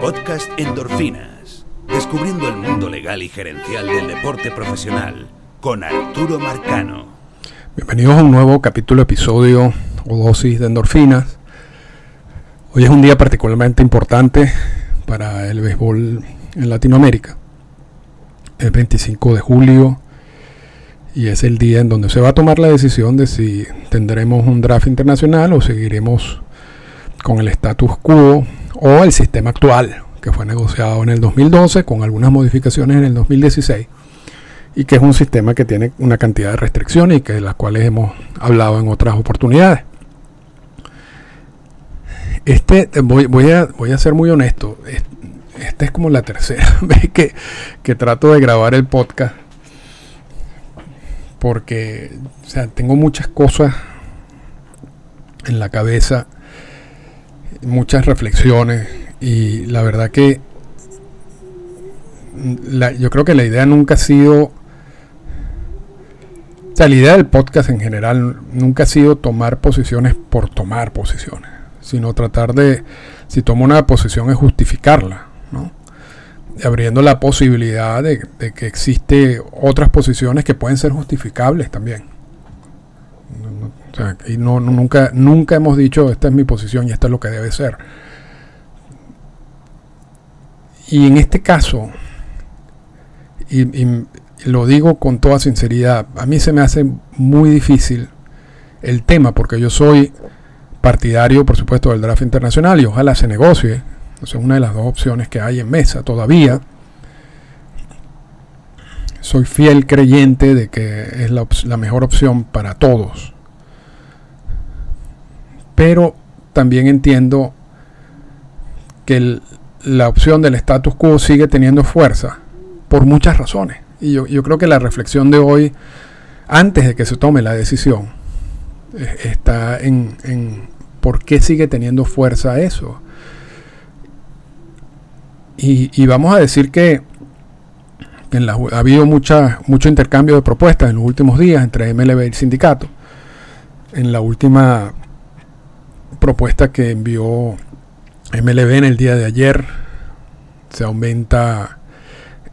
Podcast Endorfinas. Descubriendo el mundo legal y gerencial del deporte profesional con Arturo Marcano. Bienvenidos a un nuevo capítulo, episodio o dosis de endorfinas. Hoy es un día particularmente importante para el béisbol en Latinoamérica. Es 25 de julio y es el día en donde se va a tomar la decisión de si tendremos un draft internacional o seguiremos con el status quo o el sistema actual que fue negociado en el 2012 con algunas modificaciones en el 2016 y que es un sistema que tiene una cantidad de restricciones y que de las cuales hemos hablado en otras oportunidades. Este, voy, voy, a, voy a ser muy honesto, esta es como la tercera vez que, que trato de grabar el podcast porque o sea, tengo muchas cosas en la cabeza, muchas reflexiones y la verdad que yo creo que la idea nunca ha sido, o sea, la idea del podcast en general nunca ha sido tomar posiciones por tomar posiciones, sino tratar de, si tomo una posición es justificarla, ¿no? abriendo la posibilidad de, que existe otras posiciones que pueden ser justificables también. Y no, nunca, nunca hemos dicho esta es mi posición y esto es lo que debe ser. Y en este caso, y, y lo digo con toda sinceridad, a mí se me hace muy difícil el tema porque yo soy partidario, por supuesto, del draft internacional y ojalá se negocie una de las dos opciones que hay en mesa todavía. Soy fiel creyente de que es la, mejor opción para todos. Pero también entiendo que la opción del status quo sigue teniendo fuerza por muchas razones. Y yo, creo que la reflexión de hoy, antes de que se tome la decisión, eh, está en, en por qué sigue teniendo fuerza eso. Y, vamos a decir que, ha habido mucha, mucho intercambio de propuestas en los últimos días entre MLB y el sindicato. En la última propuesta que envió MLB en el día de ayer, se aumenta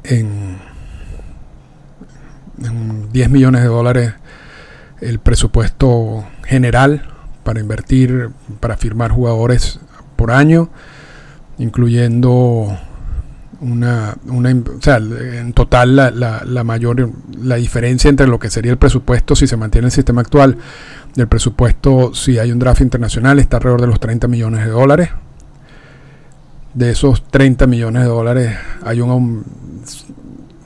en, en 10 millones de dólares el presupuesto general para invertir, para firmar jugadores por año, incluyendo una, una o sea, en total la, la, mayor la diferencia entre lo que sería el presupuesto si se mantiene el sistema actual del presupuesto si hay un draft internacional está alrededor de los 30 millones de dólares. De esos 30 millones de dólares hay un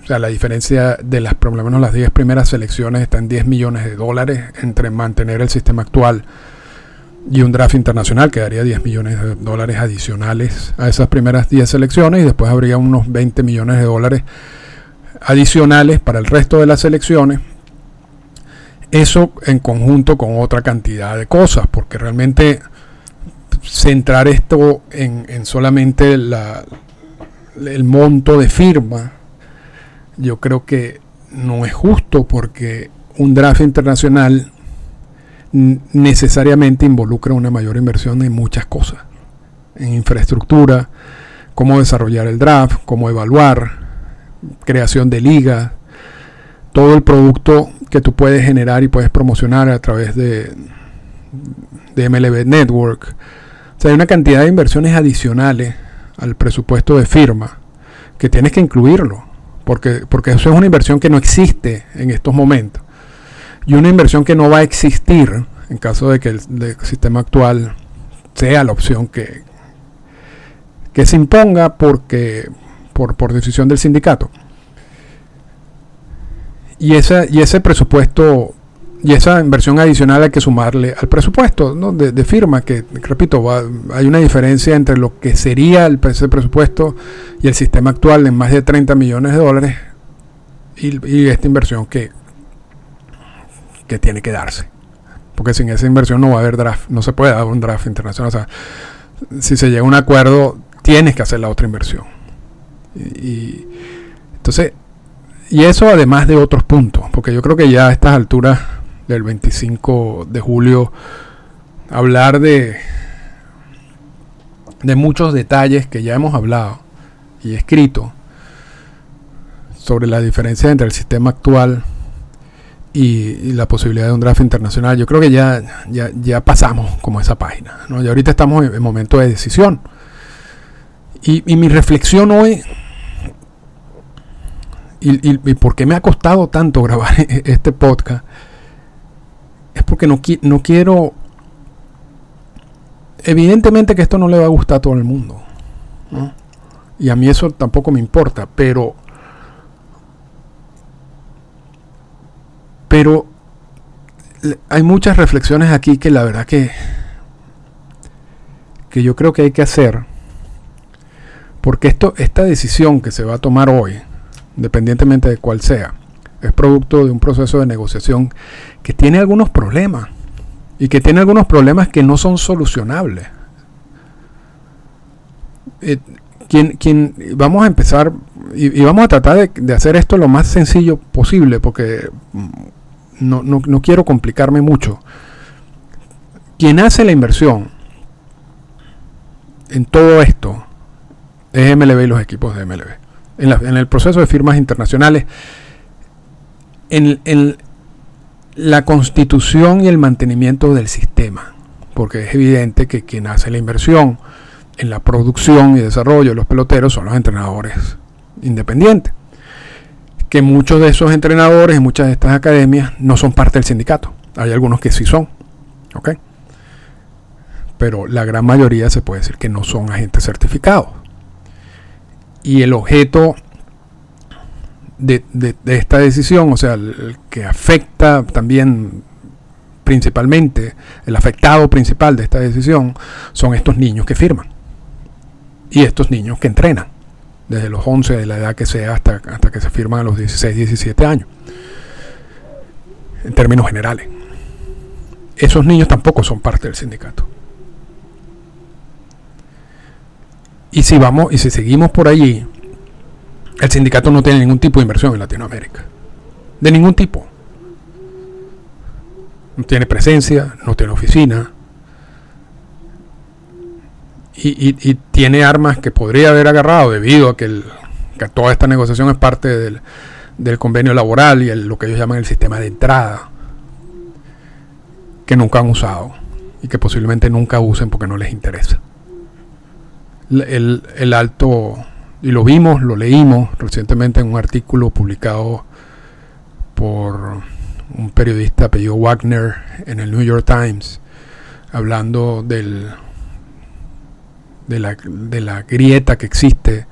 o sea la diferencia de las por lo menos las 10 primeras selecciones está en 10 millones de dólares entre mantener el sistema actual y un draft internacional que daría 10 millones de dólares adicionales a esas primeras 10 selecciones y después habría unos 20 millones de dólares adicionales para el resto de las selecciones. Eso en conjunto con otra cantidad de cosas, porque realmente centrar esto en, solamente la, el monto de firma, yo creo que no es justo porque un draft internacional necesariamente involucra una mayor inversión en muchas cosas, en infraestructura, cómo desarrollar el draft, cómo evaluar, creación de ligas, todo el producto que tú puedes generar y puedes promocionar a través de, de MLB Network. O sea, hay una cantidad de inversiones adicionales al presupuesto de firma que tienes que incluirlo, porque, porque eso es una inversión que no existe en estos momentos y una inversión que no va a existir en caso de que el, sistema actual sea la opción que, que se imponga porque, por, por decisión del sindicato. Y, esa, y ese presupuesto y esa inversión adicional hay que sumarle al presupuesto de, firma, que repito, hay una diferencia entre lo que sería el, ese presupuesto y el sistema actual en más de 30 millones de dólares y, y esta inversión que, tiene que darse. Porque sin esa inversión no va a haber draft, no se puede dar un draft internacional. O sea, si se llega a un acuerdo, tienes que hacer la otra inversión. Y, entonces, y eso además de otros puntos, porque yo creo que ya a estas alturas del 25 de julio, hablar de de muchos detalles que ya hemos hablado y escrito sobre la diferencia entre el sistema actual y, la posibilidad de un draft internacional, yo creo que ya, ya, pasamos como esa página. ¿no? Y ahorita estamos en, momento de decisión. Y, mi reflexión hoy, y, y, por qué me ha costado tanto grabar este podcast, es porque no, no quiero... Evidentemente que esto no le va a gustar a todo el mundo. Y a mí eso tampoco me importa, pero Pero hay muchas reflexiones aquí que la verdad que, que yo creo que hay que hacer. Porque esto, esta decisión que se va a tomar hoy, independientemente de cuál sea, es producto de un proceso de negociación que tiene algunos problemas. Y que tiene algunos problemas que no son solucionables. Eh, vamos a empezar y, vamos a tratar de, hacer esto lo más sencillo posible, porque no, no, no quiero complicarme mucho. Quien hace la inversión en todo esto es MLB y los equipos de MLB. En, el proceso de firmas internacionales, en, en, la constitución y el mantenimiento del sistema, porque es evidente que quien hace la inversión en la producción y desarrollo de los peloteros son los entrenadores independientes que muchos de esos entrenadores muchas de estas academias no son parte del sindicato. Hay algunos que sí son. ¿Ok? Pero la gran mayoría se puede decir que no son agentes certificados. Y el objeto de, esta decisión, o sea, el, que afecta también principalmente, el afectado principal de esta decisión, son estos niños que firman. Y estos niños que entrenan desde los 11, de la edad que sea, hasta, hasta que se firman a los 16, 17 años, en términos generales. Esos niños tampoco son parte del sindicato. Y si vamos y si seguimos por allí, el sindicato no tiene ningún tipo de inversión en Latinoamérica. De ningún tipo. No tiene presencia, no tiene oficina, y, tiene armas que podría haber agarrado debido a que, toda esta negociación es parte del, convenio laboral y lo que ellos llaman el sistema de entrada, que nunca han usado y que posiblemente nunca usen porque no les interesa. El, el alto, y lo vimos, lo leímos recientemente en un artículo publicado por un periodista apellido Wagner en el New York Times, hablando del de la, de la grieta que existe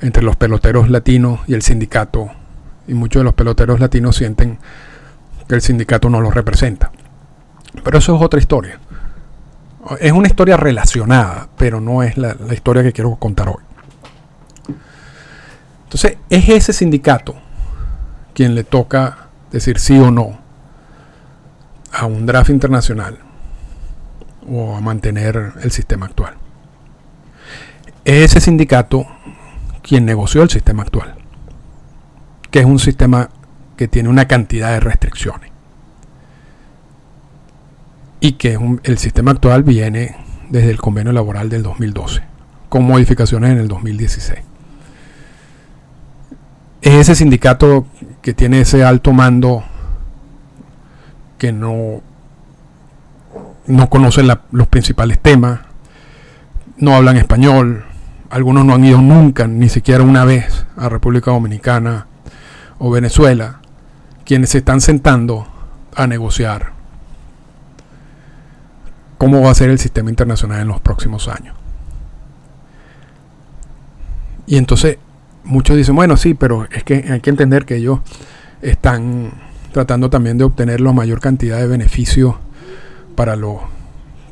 entre los peloteros latinos y el sindicato. Y muchos de los peloteros latinos sienten que el sindicato no los representa. Pero eso es otra historia. Es una historia relacionada, pero no es la, la historia que quiero contar hoy. Entonces, es ese sindicato quien le toca decir sí o no a un draft internacional o a mantener el sistema actual es ese sindicato quien negoció el sistema actual, que es un sistema que tiene una cantidad de restricciones. Y que el sistema actual viene desde el convenio laboral del 2012, con modificaciones en el 2016. Es ese sindicato que tiene ese alto mando que no, no conoce los principales temas, no hablan español, algunos no han ido nunca, ni siquiera una vez, a República Dominicana o Venezuela, quienes se están sentando a negociar cómo va a ser el sistema internacional en los próximos años. Y entonces muchos dicen, bueno, sí, pero es que hay que entender que ellos están tratando también de obtener la mayor cantidad de beneficios para los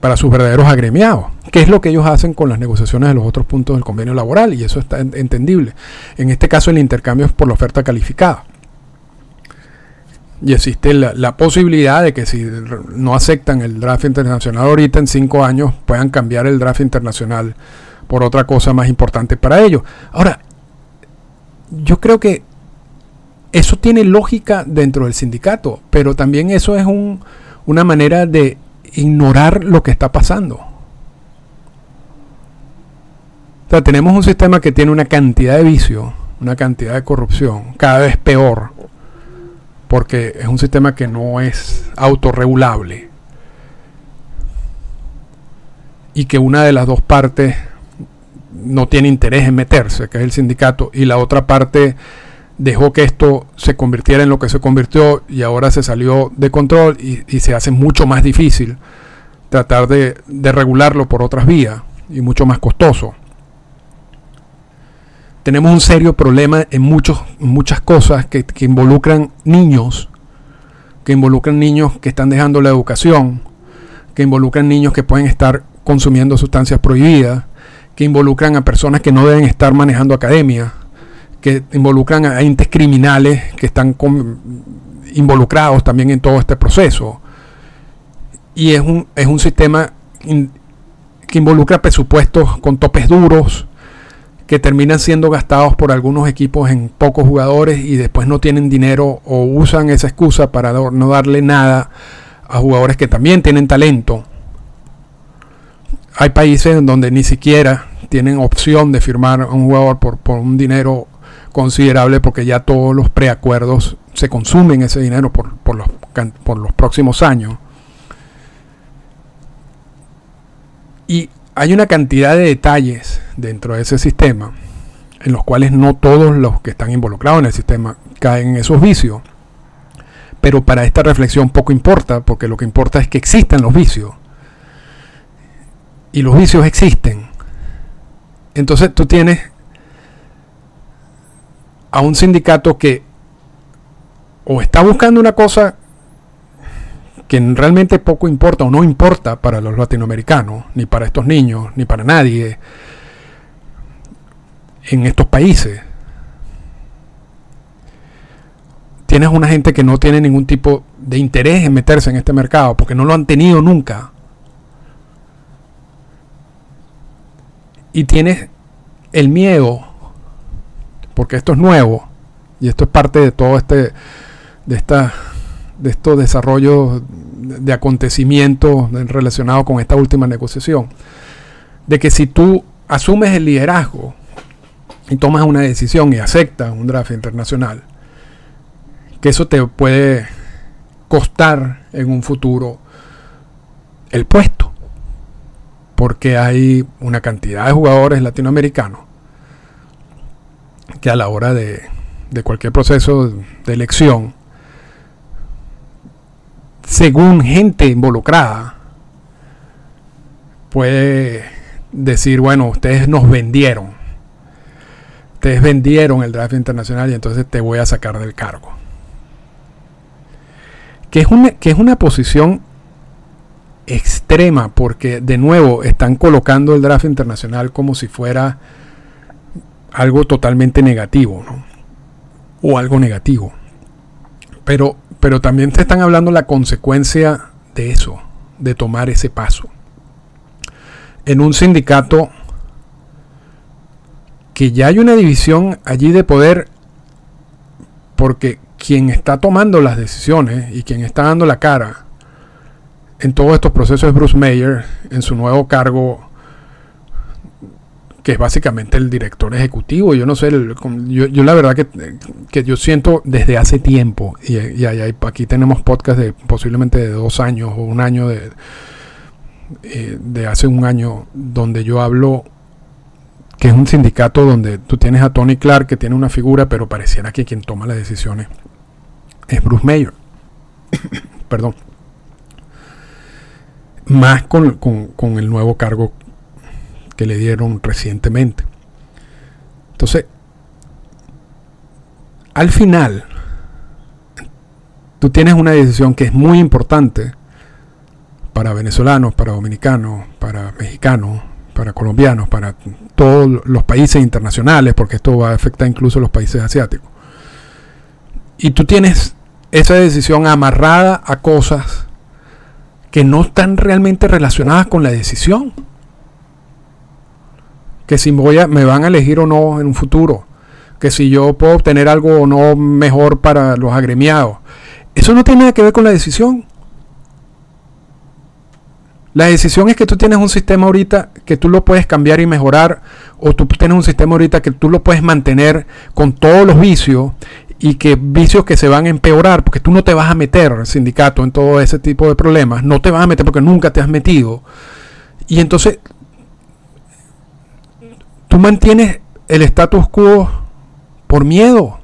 para sus verdaderos agremiados, que es lo que ellos hacen con las negociaciones de los otros puntos del convenio laboral, y eso está entendible. En este caso el intercambio es por la oferta calificada. Y existe la, posibilidad de que si no aceptan el draft internacional ahorita, en cinco años puedan cambiar el draft internacional por otra cosa más importante para ellos. Ahora, yo creo que eso tiene lógica dentro del sindicato, pero también eso es un, una manera de ignorar lo que está pasando. O sea, tenemos un sistema que tiene una cantidad de vicio, una cantidad de corrupción, cada vez peor, porque es un sistema que no es autorregulable. Y que una de las dos partes no tiene interés en meterse, que es el sindicato, y la otra parte dejó que esto se convirtiera en lo que se convirtió y ahora se salió de control y, se hace mucho más difícil tratar de, regularlo por otras vías y mucho más costoso. Tenemos un serio problema en, muchos, muchas cosas que, que involucran niños, que involucran niños que están dejando la educación, que involucran niños que pueden estar consumiendo sustancias prohibidas, que involucran a personas que no deben estar manejando academia, que involucran a entes criminales que están involucrados también en todo este proceso. Y es un, es un sistema que involucra presupuestos con topes duros, que terminan siendo gastados por algunos equipos en pocos jugadores y después no tienen dinero o usan esa excusa para no darle nada a jugadores que también tienen talento hay países donde ni siquiera tienen opción de firmar a un jugador por, un dinero considerable porque ya todos los preacuerdos se consumen ese dinero por, los, por los próximos años. Y hay una cantidad de detalles dentro de ese sistema en los cuales no todos los que están involucrados en el sistema caen en esos vicios. Pero para esta reflexión poco importa, porque lo que importa es que existan los vicios y los vicios existen. Entonces tú tienes a un sindicato que o está buscando una cosa que realmente poco importa o no importa para los latinoamericanos, ni para estos niños, ni para nadie en estos países. Tienes una gente que no tiene ningún tipo de interés en meterse en este mercado porque no lo han tenido nunca. y tienes el miedo, porque esto es nuevo, y esto es parte de todo este, de esta, de estos desarrollos de acontecimientos relacionados con esta última negociación, de que si tú asumes el liderazgo y tomas una decisión y aceptas un draft internacional, que eso te puede costar en un futuro el puesto porque hay una cantidad de jugadores latinoamericanos que a la hora de, cualquier proceso de elección, según gente involucrada, puede decir, bueno, ustedes nos vendieron, ustedes vendieron el draft internacional y entonces te voy a sacar del cargo. Que es una, que es una posición extrema porque de nuevo están colocando el draft internacional como si fuera algo totalmente negativo o algo negativo. Pero pero también te están hablando la consecuencia de eso de tomar ese paso. En un sindicato que ya hay una división allí de poder porque quien está tomando las decisiones y quien está dando la cara en todos estos procesos es Bruce Mayer en su nuevo cargo que es básicamente el director ejecutivo. Yo no sé, yo, la verdad que, yo siento desde hace tiempo, y, aquí tenemos podcast de posiblemente de dos años o un año de, eh, de hace un año, donde yo hablo que es un sindicato donde tú tienes a Tony Clark que tiene una figura, pero pareciera que quien toma las decisiones es Bruce Mayer. Perdón más con, el nuevo cargo que le dieron recientemente. Entonces, al final, tú tienes una decisión que es muy importante para venezolanos, para dominicanos, para mexicanos, para colombianos, para todos los países internacionales, porque esto va a afectar incluso a los países asiáticos. Y tú tienes esa decisión amarrada a cosas que no están realmente relacionadas con la decisión. Que si voy a, me van a elegir o no en un futuro. Que si yo puedo obtener algo o no mejor para los agremiados. Eso no tiene nada que ver con la decisión. La decisión es que tú tienes un sistema ahorita que tú lo puedes cambiar y mejorar, o tú tienes un sistema ahorita que tú lo puedes mantener con todos los vicios y que vicios que se van a empeorar, porque tú no te vas a meter, sindicato, en todo ese tipo de problemas, no te vas a meter porque nunca te has metido. Y entonces tú mantienes el status quo por miedo.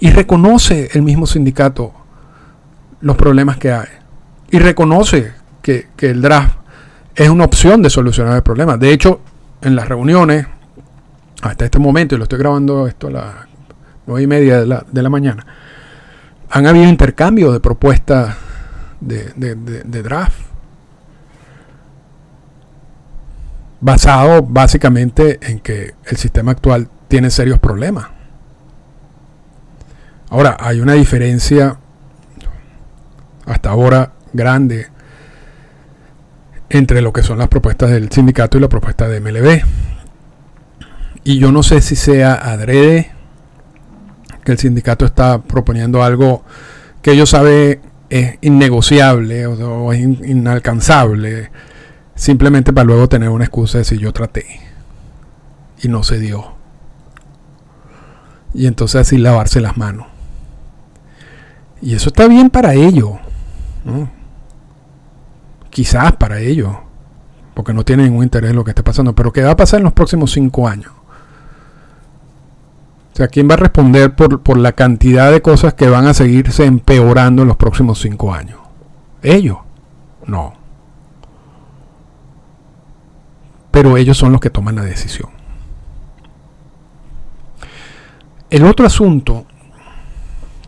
Y reconoce el mismo sindicato los problemas que hay y reconoce que, el draft es una opción de solucionar el problema. De hecho, en las reuniones, hasta este momento, y lo estoy grabando esto a las nueve y media de la, de la mañana, han habido intercambios de propuestas de, de, draft. Basado básicamente en que el sistema actual tiene serios problemas. Ahora, hay una diferencia hasta ahora grande entre lo que son las propuestas del sindicato y la propuesta de MLB. Y yo no sé si sea adrede que el sindicato está proponiendo algo que ellos saben es innegociable o, es inalcanzable, simplemente para luego tener una excusa de si yo traté y no se dio. Y entonces así lavarse las manos. Y eso está bien para ellos. Quizás para ellos, porque no tienen ningún interés en lo que esté pasando, pero ¿qué va a pasar en los próximos cinco años? O sea, ¿quién va a responder por, por la cantidad de cosas que van a seguirse empeorando en los próximos cinco años? ¿Ellos? No. Pero ellos son los que toman la decisión. El otro asunto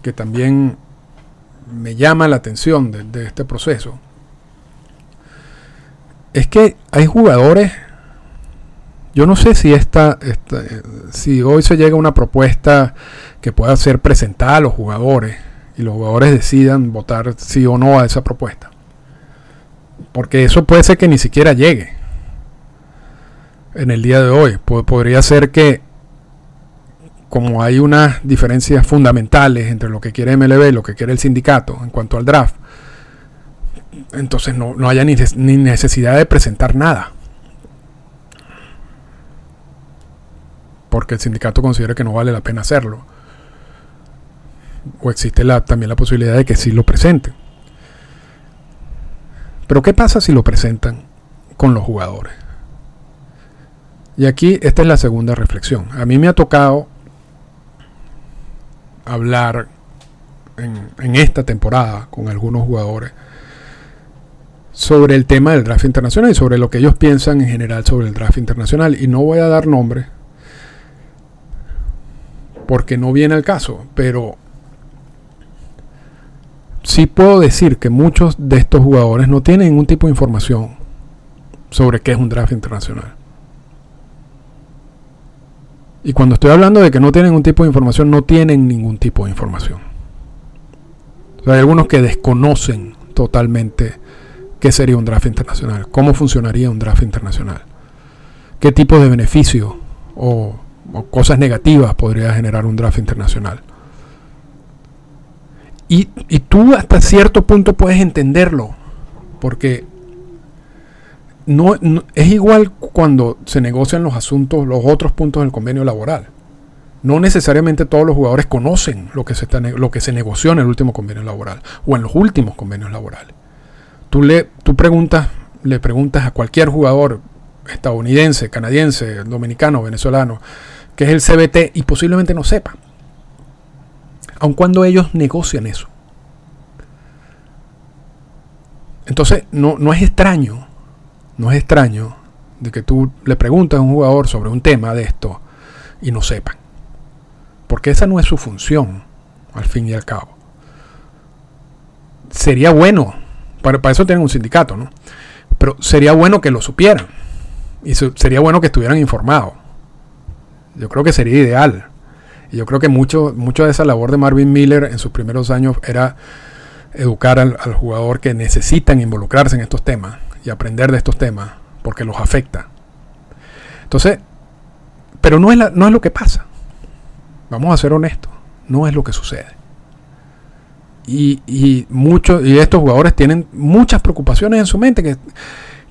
que también me llama la atención de, este proceso es que hay jugadores yo no sé si esta, si hoy se llega a una propuesta que pueda ser presentada a los jugadores y los jugadores decidan votar sí o no a esa propuesta. Porque eso puede ser que ni siquiera llegue en el día de hoy. podría ser que como hay unas diferencias fundamentales entre lo que quiere MLB y lo que quiere el sindicato en cuanto al draft, entonces no, haya ni, necesidad de presentar nada. Porque el sindicato considera que no vale la pena hacerlo. O existe la, también la posibilidad de que sí lo presenten. Pero ¿qué pasa si lo presentan con los jugadores? Y aquí esta es la segunda reflexión. A mí me ha tocado hablar en, esta temporada con algunos jugadores sobre el tema del draft internacional y sobre lo que ellos piensan en general sobre el draft internacional. Y no voy a dar nombre porque no viene al caso, pero sí puedo decir que muchos de estos jugadores no tienen ningún tipo de información sobre qué es un draft internacional. Y cuando estoy hablando de que no tienen un tipo de información, no tienen ningún tipo de información. hay algunos que desconocen totalmente qué sería un draft internacional, cómo funcionaría un draft internacional, qué tipo de beneficios o, cosas negativas podría generar un draft internacional. Y, y tú hasta cierto punto puedes entenderlo, porque no, es igual cuando se negocian los asuntos, los otros puntos del convenio laboral. No necesariamente todos los jugadores conocen lo que se, está, lo que se negoció en el último convenio laboral o en los últimos convenios laborales. Tú, le, tú preguntas, le preguntas a cualquier jugador estadounidense, canadiense, dominicano, venezolano, que es el CBT y posiblemente no sepa. Aun cuando ellos negocian eso. Entonces, no, no es extraño no es extraño de que tú le preguntas a un jugador sobre un tema de esto y no sepan. Porque esa no es su función, al fin y al cabo. Sería bueno, para, eso tienen un sindicato, ¿no? Pero sería bueno que lo supieran. Y sería bueno que estuvieran informados. Yo creo que sería ideal. Y yo creo que mucho, mucho de esa labor de Marvin Miller en sus primeros años era educar al jugador que necesitan involucrarse en estos temas y aprender de estos temas porque los afecta. Entonces, pero no es, no es lo que pasa. Vamos a ser honestos, no es lo que sucede. y, muchos y estos jugadores tienen muchas preocupaciones en su mente que,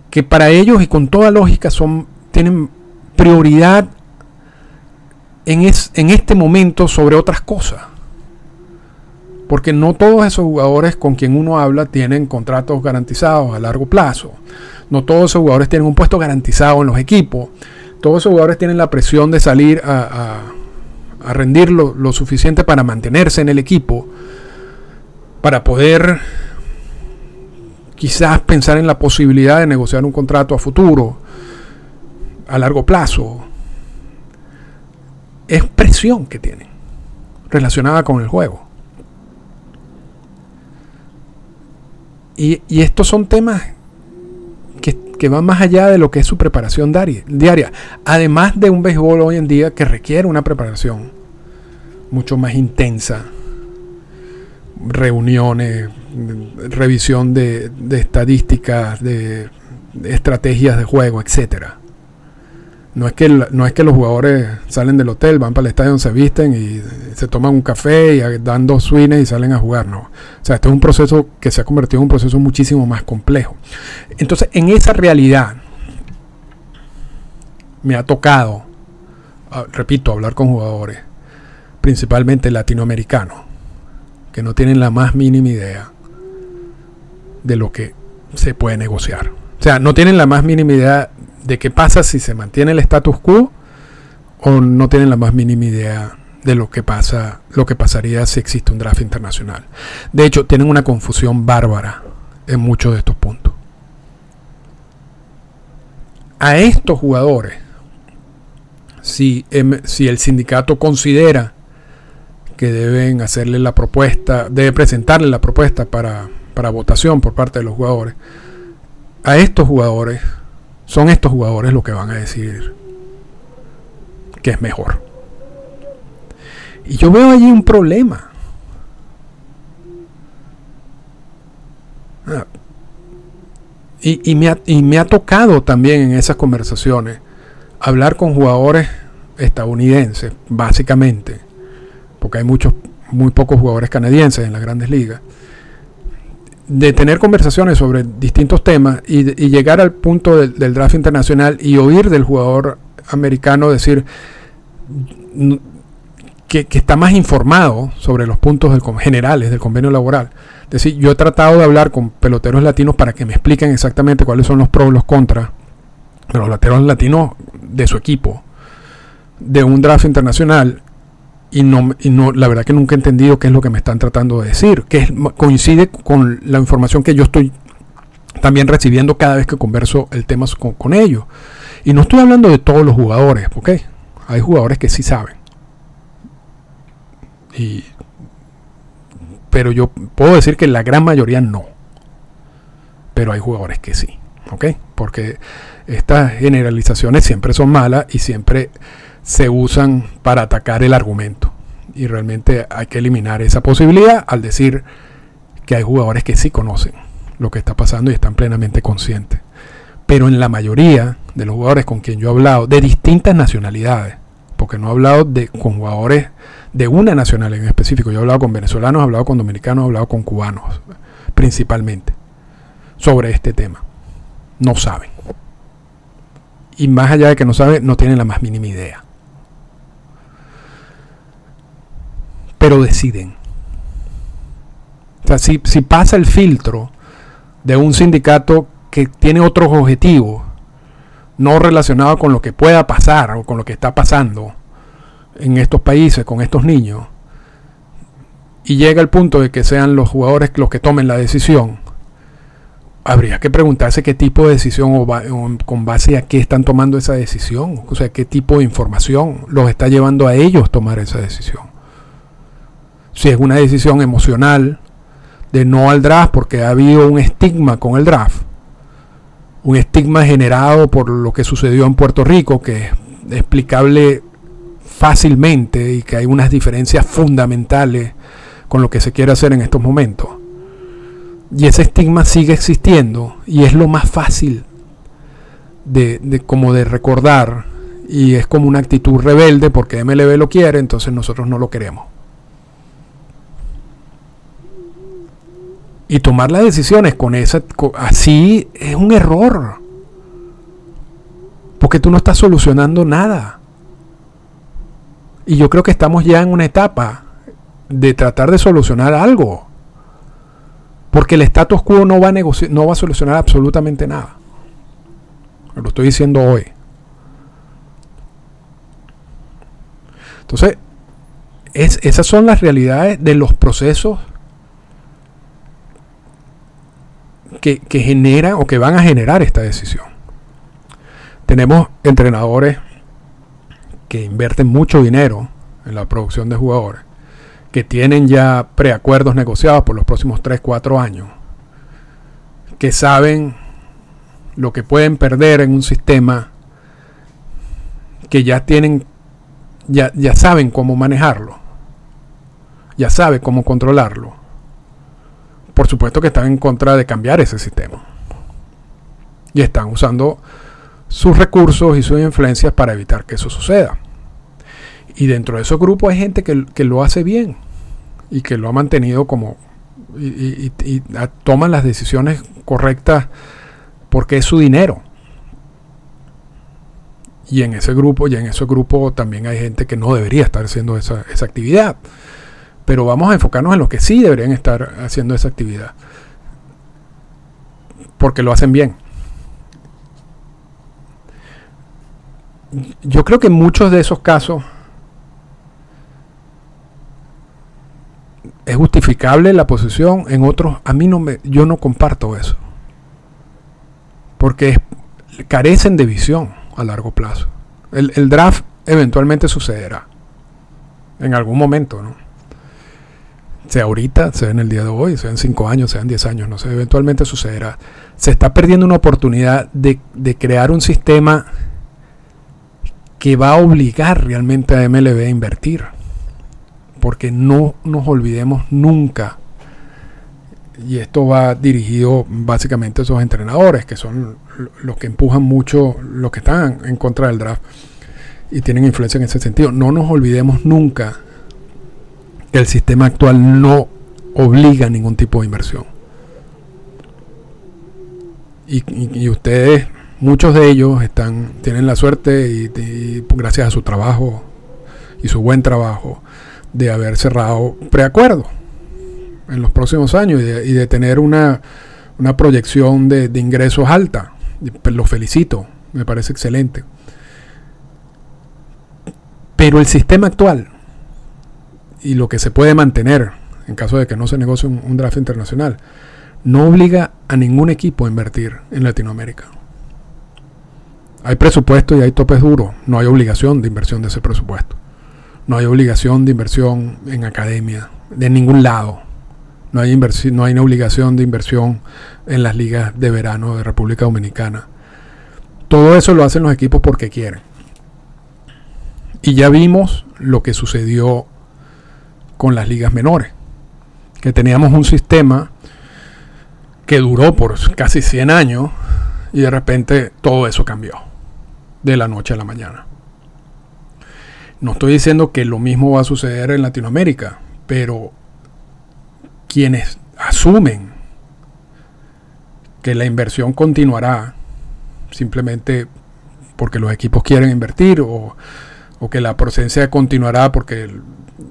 que para ellos y con toda lógica son tienen prioridad en, en este momento sobre otras cosas. Porque no todos esos jugadores con quien uno habla tienen contratos garantizados a largo plazo. No todos esos jugadores tienen un puesto garantizado en los equipos. Todos esos jugadores tienen la presión de salir a, rendir lo, lo suficiente para mantenerse en el equipo. Para poder quizás pensar en la posibilidad de negociar un contrato a futuro, a largo plazo. Es presión que tienen relacionada con el juego. Y, estos son temas que, van más allá de lo que es su preparación diaria. Además de un béisbol hoy en día que requiere una preparación mucho más intensa. Reuniones, revisión de, estadísticas, de, de, estrategias de juego, etcétera. No es, que no es que los jugadores salen del hotel, van para el estadio, se visten y se toman un café y dan dos swings y salen a jugar, no. O sea, esto es un proceso que se ha convertido en un proceso muchísimo más complejo. Entonces, en esa realidad, me ha tocado, ah, repito, hablar con jugadores, principalmente latinoamericanos, que no tienen la más mínima idea de lo que se puede negociar. O sea, no tienen la más mínima idea de qué pasa si se mantiene el status quo o no tienen la más mínima idea de lo que pasa, lo que pasaría si existe un draft internacional. De hecho, tienen una confusión bárbara en muchos de estos puntos. A estos jugadores, si, el sindicato considera que deben hacerle la propuesta, debe presentarle la propuesta para, para votación por parte de los jugadores, a estos jugadores son estos jugadores los que van a decidir que es mejor. Y yo veo allí un problema. Ah. Y, me ha, y, me ha, tocado también en esas conversaciones hablar con jugadores estadounidenses, básicamente, porque hay muchos, muy pocos jugadores canadienses en las grandes ligas de tener conversaciones sobre distintos temas y, llegar al punto del, draft internacional y oír del jugador americano decir que, está más informado sobre los puntos del, generales del convenio laboral. Es decir, yo he tratado de hablar con peloteros latinos para que me expliquen exactamente cuáles son los pros y los contras de los peloteros latinos de su equipo de un draft internacional y no, y no, la verdad que nunca he entendido qué es lo que me están tratando de decir, que coincide con la información que yo estoy también recibiendo cada vez que converso el tema con, ellos. Y no estoy hablando de todos los jugadores, ¿ok? Hay jugadores que sí saben. Y, pero yo puedo decir que la gran mayoría no. Pero hay jugadores que sí, ¿ok? Porque estas generalizaciones siempre son malas y siempre se usan para atacar el argumento. Y realmente hay que eliminar esa posibilidad al decir que hay jugadores que sí conocen lo que está pasando y están plenamente conscientes. Pero en la mayoría de los jugadores con quien yo he hablado, de distintas nacionalidades, porque no he hablado de, con jugadores de una nacional en específico, yo he hablado con venezolanos, he hablado con dominicanos, he hablado con cubanos, principalmente, sobre este tema. No saben. Y más allá de que no saben, no tienen la más mínima idea. Pero deciden. O sea, si, pasa el filtro de un sindicato que tiene otros objetivos, no relacionados con lo que pueda pasar o con lo que está pasando en estos países con estos niños, y llega el punto de que sean los jugadores los que tomen la decisión, habría que preguntarse qué tipo de decisión o, con base a qué están tomando esa decisión, o sea, qué tipo de información los está llevando a ellos tomar esa decisión si es una decisión emocional de no al draft porque ha habido un estigma con el draft, un estigma generado por lo que sucedió en Puerto Rico, que es explicable fácilmente y que hay unas diferencias fundamentales con lo que se quiere hacer en estos momentos. Y ese estigma sigue existiendo y es lo más fácil de, como de recordar y es como una actitud rebelde porque MLB lo quiere, entonces nosotros no lo queremos. Y tomar las decisiones con esa así es un error. Porque tú no estás solucionando nada. Y yo creo que estamos ya en una etapa de tratar de solucionar algo. Porque el status quo no va a, no va a solucionar absolutamente nada. Lo estoy diciendo hoy. Entonces, es, esas son las realidades de los procesos que, que generan o que van a generar esta decisión. Tenemos entrenadores que invierten mucho dinero en la producción de jugadores, que tienen ya preacuerdos negociados por los próximos 3, 4 años, que saben lo que pueden perder en un sistema que ya tienen, ya, ya saben cómo manejarlo, ya saben cómo controlarlo. Por supuesto que están en contra de cambiar ese sistema. Y están usando sus recursos y sus influencias para evitar que eso suceda. Y dentro de esos grupos hay gente que, lo hace bien y que lo ha mantenido como y, y, toman las decisiones correctas porque es su dinero. Y en ese grupo, y en ese grupo también hay gente que no debería estar haciendo esa, esa actividad. Pero vamos a enfocarnos en los que sí deberían estar haciendo esa actividad. Porque lo hacen bien. Yo creo que muchos de esos casos es justificable la posición, en otros a mí no me yo no comparto eso porque carecen de visión a largo plazo. El, draft eventualmente sucederá. En algún momento, ¿no? Sea ahorita, sea en el día de hoy, sea en cinco años, sea en diez años, no sé, eventualmente sucederá. Se está perdiendo una oportunidad de, de crear un sistema que va a obligar realmente a MLB a invertir. Porque no nos olvidemos nunca y esto va dirigido básicamente a esos entrenadores, que son los que empujan mucho, los que están en contra del draft y tienen influencia en ese sentido. No nos olvidemos nunca el sistema actual no obliga a ningún tipo de inversión. Y, ustedes, muchos de ellos están, tienen la suerte y gracias a su trabajo y su buen trabajo de haber cerrado preacuerdos en los próximos años y de, tener una, proyección de, ingresos alta. Los felicito, me parece excelente. Pero el sistema actual y lo que se puede mantener en caso de que no se negocie un, draft internacional, no obliga a ningún equipo a invertir en Latinoamérica. Hay presupuesto y hay topes duros, no hay obligación de inversión de ese presupuesto. No hay obligación de inversión en academia, de ningún lado. No hay, no hay una obligación de inversión en las ligas de verano de República Dominicana. Todo eso lo hacen los equipos porque quieren. Y ya vimos lo que sucedió con las ligas menores, que teníamos un sistema que duró por casi 100 años y de repente todo eso cambió de la noche a la mañana. No estoy diciendo que lo mismo va a suceder en Latinoamérica, pero quienes asumen que la inversión continuará simplemente porque los equipos quieren invertir o, que la procedencia continuará porque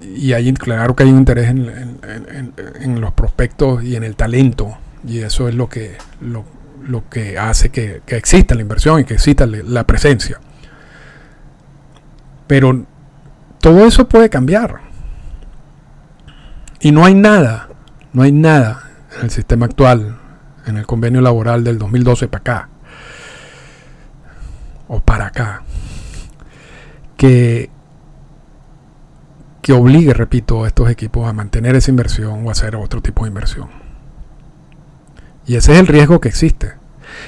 y hay claro que hay un interés en, los prospectos y en el talento y eso es lo que lo, que hace que, que, exista la inversión y que exista la presencia. Pero todo eso puede cambiar. Y no hay nada no hay nada en el sistema actual, en el convenio laboral del 2012 para acá, o para acá, que, que obligue, repito, a estos equipos a mantener esa inversión o hacer otro tipo de inversión. Y ese es el riesgo que existe.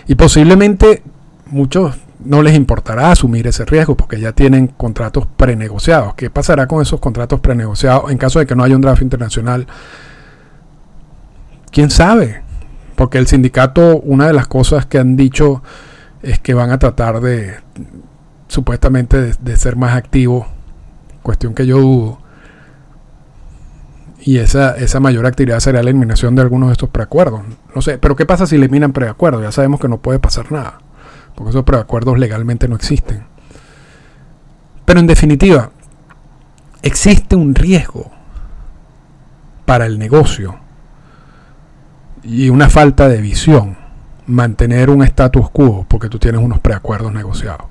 Y posiblemente muchos no les importará asumir ese riesgo porque ya tienen contratos prenegociados. ¿Qué pasará con esos contratos prenegociados en caso de que no haya un draft internacional? ¿Quién sabe? Porque el sindicato, una de las cosas que han dicho es que van a tratar de, supuestamente, de, ser más activos, cuestión que yo dudo. Y esa, esa mayor actividad sería la eliminación de algunos de estos preacuerdos. No sé, pero ¿qué pasa si eliminan preacuerdos? Ya sabemos que no puede pasar nada, porque esos preacuerdos legalmente no existen. Pero en definitiva, existe un riesgo para el negocio y una falta de visión mantener un status quo porque tú tienes unos preacuerdos negociados.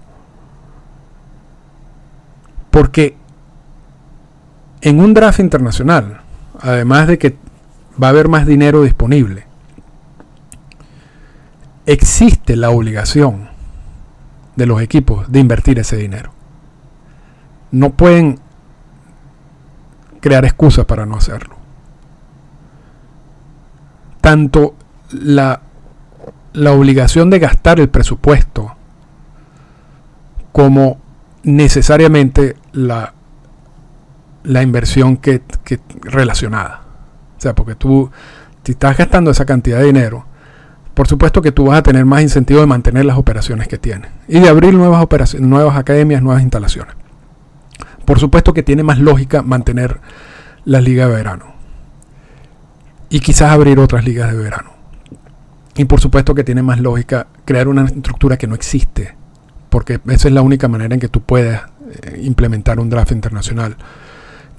Porque en un draft internacional, además de que va a haber más dinero disponible, existe la obligación de los equipos de invertir ese dinero. No pueden crear excusas para no hacerlo. Tanto la, la obligación de gastar el presupuesto como necesariamente la la inversión que, relacionada. O sea, porque tú, si estás gastando esa cantidad de dinero, por supuesto que tú vas a tener más incentivo de mantener las operaciones que tienes y de abrir nuevas operaciones, nuevas academias, nuevas instalaciones. Por supuesto que tiene más lógica mantener las ligas de verano y quizás abrir otras ligas de verano. Y por supuesto que tiene más lógica crear una estructura que no existe, porque esa es la única manera en que tú puedes eh, implementar un draft internacional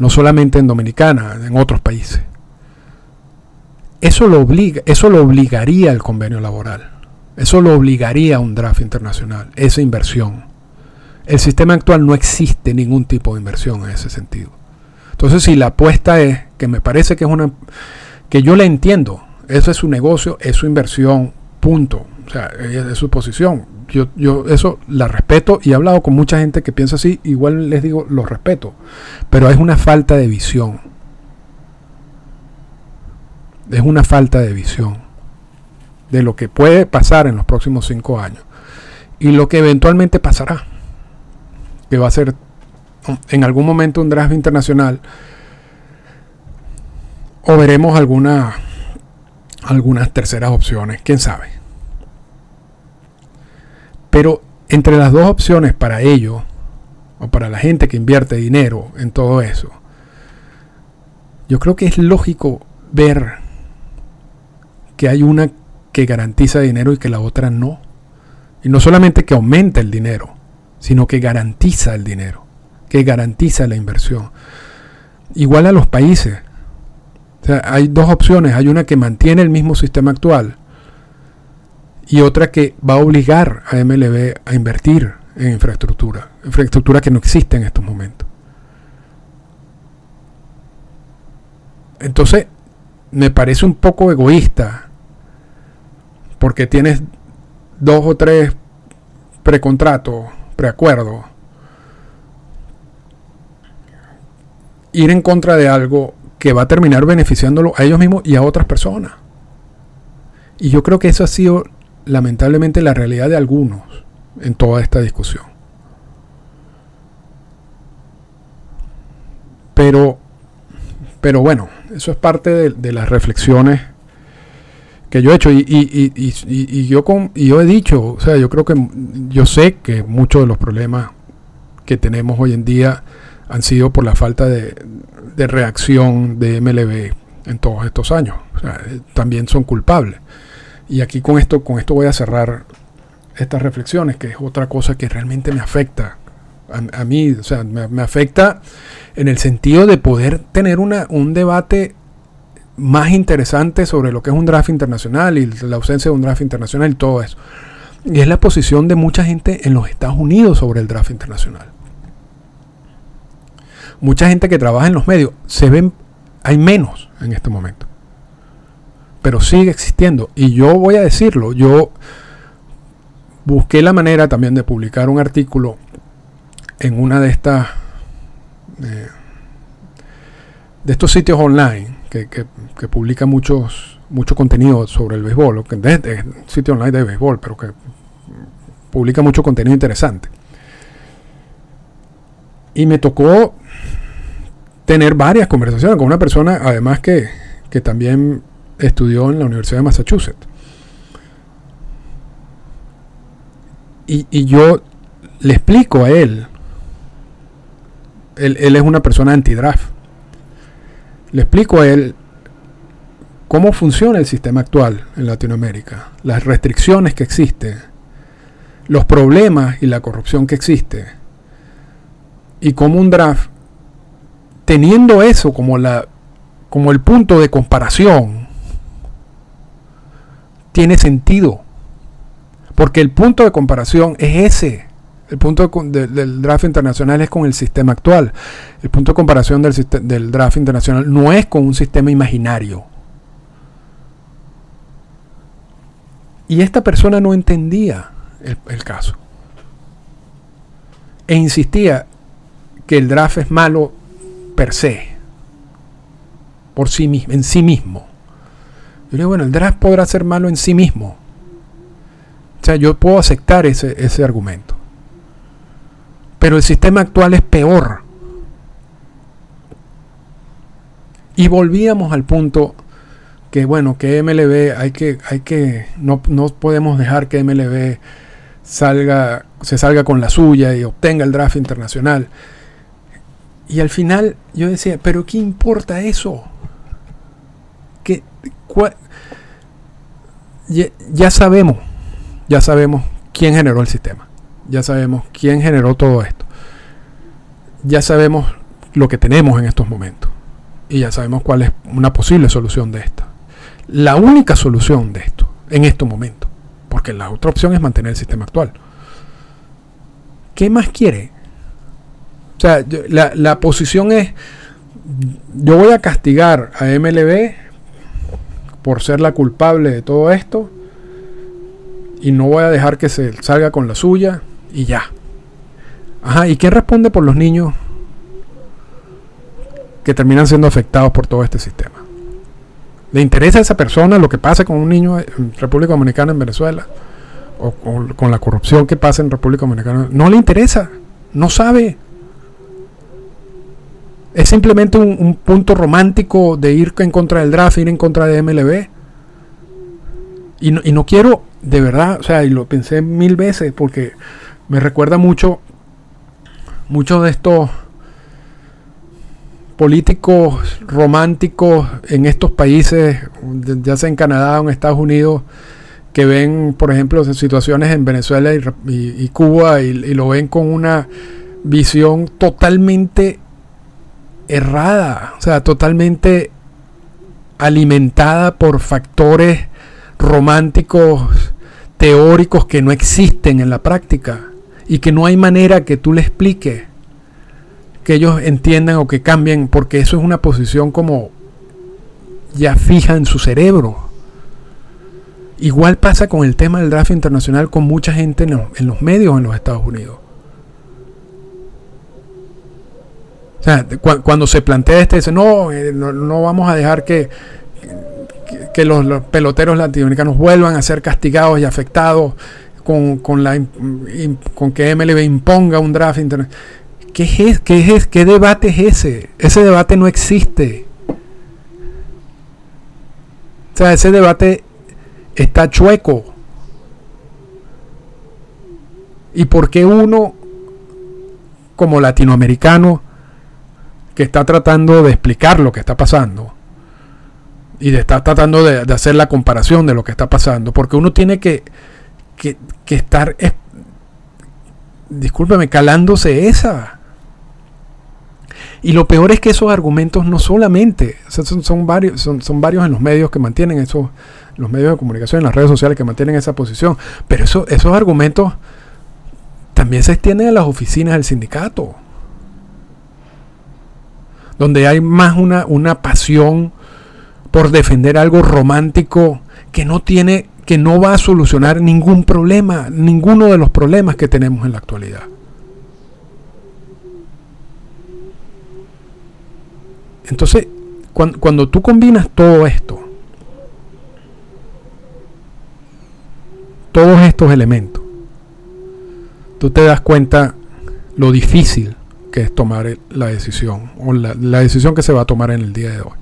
no solamente en Dominicana, en otros países. Eso lo, obliga, eso lo obligaría el convenio laboral. Eso lo obligaría a un draft internacional, esa inversión. El sistema actual no existe ningún tipo de inversión en ese sentido. Entonces, si la apuesta es, que me parece que es una, que yo la entiendo, eso es su negocio, es su inversión, punto. O sea, es su posición yo, yo eso la respeto y he hablado con mucha gente que piensa así, igual les digo, lo respeto, pero es una falta de visión. Es una falta de visión de lo que puede pasar en los próximos cinco años y lo que eventualmente pasará, que va a ser en algún momento un draft internacional o veremos alguna, algunas terceras opciones, quién sabe. Pero entre las dos opciones para ello, o para la gente que invierte dinero en todo eso, yo creo que es lógico ver que hay una que garantiza dinero y que la otra no. Y no solamente que aumenta el dinero, sino que garantiza el dinero, que garantiza la inversión. Igual a los países. hay dos opciones. Hay una que mantiene el mismo sistema actual y otra que va a obligar a MLB a invertir en infraestructura, infraestructura que no existe en estos momentos. Entonces, me parece un poco egoísta porque tienes dos o tres precontratos, preacuerdos, ir en contra de algo que va a terminar beneficiándolo a ellos mismos y a otras personas. Y yo creo que eso ha sido lamentablemente la realidad de algunos en toda esta discusión. Pero, pero bueno, eso es parte de, las reflexiones que yo he hecho y, y, yo con, y yo he dicho, o sea, yo creo que yo sé que muchos de los problemas que tenemos hoy en día han sido por la falta de, de reacción de MLB en todos estos años. Sea, también son culpables. Y aquí con esto, con esto voy a cerrar estas reflexiones, que es otra cosa que realmente me afecta a, mí, o sea, me, afecta en el sentido de poder tener una, un debate más interesante sobre lo que es un draft internacional y la ausencia de un draft internacional y todo eso. Y es la posición de mucha gente en los Estados Unidos sobre el draft internacional. Mucha gente que trabaja en los medios, se ven, hay menos en este momento pero sigue existiendo. Y yo voy a decirlo, yo busqué la manera también de publicar un artículo en una de estas de estos sitios online que, que, publica muchos mucho contenido sobre el béisbol, que es, sitio online de béisbol, pero que publica mucho contenido interesante. Y me tocó tener varias conversaciones con una persona, además que, que también estudió en la Universidad de Massachusetts. Y, yo le explico a él, él, es una persona anti-draft, le explico a él cómo funciona el sistema actual en Latinoamérica, las restricciones que existen, los problemas y la corrupción que existe, y cómo un draft, teniendo eso como, la, como el punto de comparación, tiene sentido. Porque el punto de comparación es ese. El punto del draft internacional es con el sistema actual. El punto de comparación del, del draft internacional no es con un sistema imaginario. Y esta persona no entendía el, caso. E insistía que el draft es malo per se, por sí en sí mismo. Yo digo, bueno, el draft podrá ser malo en sí mismo. O sea, yo puedo aceptar ese, ese argumento. Pero el sistema actual es peor. Y volvíamos al punto que bueno, que MLB hay que, hay que, no, no podemos dejar que MLB salga, se salga con la suya y obtenga el draft internacional. Y al final yo decía, pero ¿qué importa eso? ¿Qué, ya, sabemos, ya sabemos quién generó el sistema. Ya sabemos quién generó todo esto. Ya sabemos lo que tenemos en estos momentos. Y ya sabemos cuál es una posible solución de esto la única solución de esto en estos momentos. Porque la otra opción es mantener el sistema actual. ¿Qué más quiere? O sea, la, la posición es, yo voy a castigar a MLB por ser la culpable de todo esto y no voy a dejar que se salga con la suya y ya. Ajá, ¿y quién responde por los niños que terminan siendo afectados por todo este sistema? ¿Le interesa a esa persona lo que pasa con un niño en República Dominicana, en Venezuela? O, con la corrupción que pasa en República Dominicana. No le interesa. No sabe. Es simplemente un, punto romántico de ir en contra del draft, ir en contra de MLB. Y no, y no quiero, de verdad, o sea, y lo pensé mil veces porque me recuerda mucho, mucho de estos políticos románticos en estos países, ya sea en Canadá o en Estados Unidos, que ven, por ejemplo, situaciones en Venezuela y, Cuba y, lo ven con una visión totalmente errada, o sea, totalmente alimentada por factores románticos, teóricos que no existen en la práctica y que no hay manera que tú le expliques que ellos entiendan o que cambien, porque eso es una posición como ya fija en su cerebro. Igual pasa con el tema del draft internacional con mucha gente en los, medios en los Estados Unidos. O sea, cuando se plantea este, dice, no, eh, no, vamos a dejar que, que, los, peloteros latinoamericanos vuelvan a ser castigados y afectados con, con, la, con que MLB imponga un draft internacional. ¿Qué, es, qué, es, ¿Qué debate es ese? Ese debate no existe. O sea, ese debate está chueco. ¿Y por qué uno, como latinoamericano, que está tratando de explicar lo que está pasando, y de estar tratando de, hacer la comparación de lo que está pasando, porque uno tiene que, que, estar, discúlpeme, calándose esa. Y lo peor es que esos argumentos no solamente, son, varios, son, varios en los medios que mantienen esos, los medios de comunicación, en las redes sociales que mantienen esa posición, pero eso, esos argumentos también se extienden a las oficinas del sindicato, donde hay más una, una pasión por defender algo romántico que no tiene, que no va a solucionar ningún problema, ninguno de los problemas que tenemos en la actualidad. Entonces, cuando, tú combinas todo esto, todos estos elementos, tú te das cuenta lo difícil que es tomar la decisión o la, decisión que se va a tomar en el día de hoy,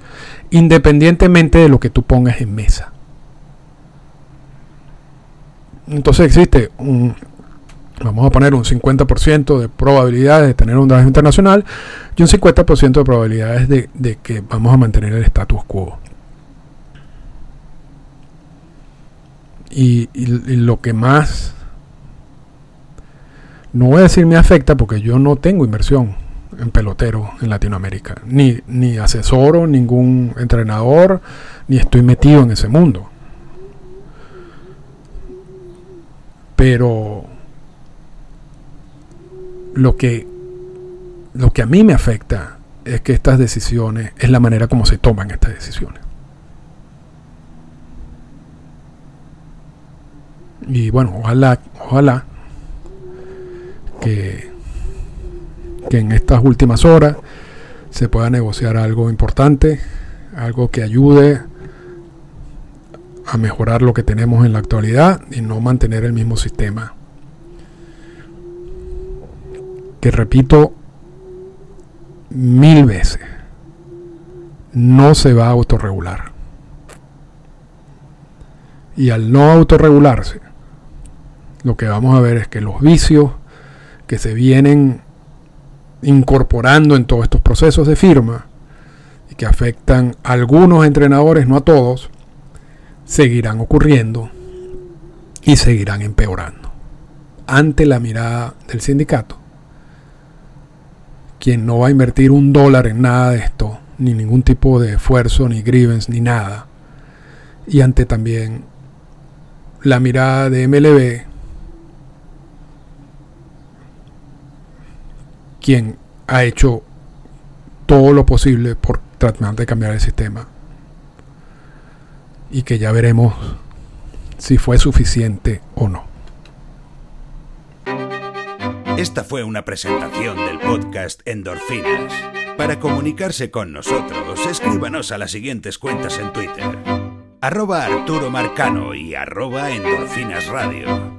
independientemente de lo que tú pongas en mesa. Entonces existe un, vamos a poner un 50% de probabilidades de tener un draft internacional y un 50% de probabilidades de, de, que vamos a mantener el status quo. Y, lo que más, no voy a decir me afecta porque yo no tengo inversión en pelotero en Latinoamérica, ni, ni asesoro ningún entrenador, ni estoy metido en ese mundo. Pero lo que, lo que a mí me afecta es que estas decisiones es la manera como se toman estas decisiones. Y bueno, ojalá, ojalá que, que en estas últimas horas se pueda negociar algo importante, algo que ayude a mejorar lo que tenemos en la actualidad y no mantener el mismo sistema que repito mil veces, no se va a autorregular. Y al no autorregularse, lo que vamos a ver es que los vicios que se vienen incorporando en todos estos procesos de firma y que afectan a algunos entrenadores, no a todos, seguirán ocurriendo y seguirán empeorando. Ante la mirada del sindicato, quien no va a invertir un dólar en nada de esto, ni ningún tipo de esfuerzo, ni grievance, ni nada. Y ante también la mirada de MLB, quien ha hecho todo lo posible por tratar de cambiar el sistema. Y que ya veremos si fue suficiente o no. Esta fue una presentación del podcast Endorfinas. Para comunicarse con nosotros, escríbanos a las siguientes cuentas en Twitter. Arroba Arturo Marcano y arroba Endorfinas Radio.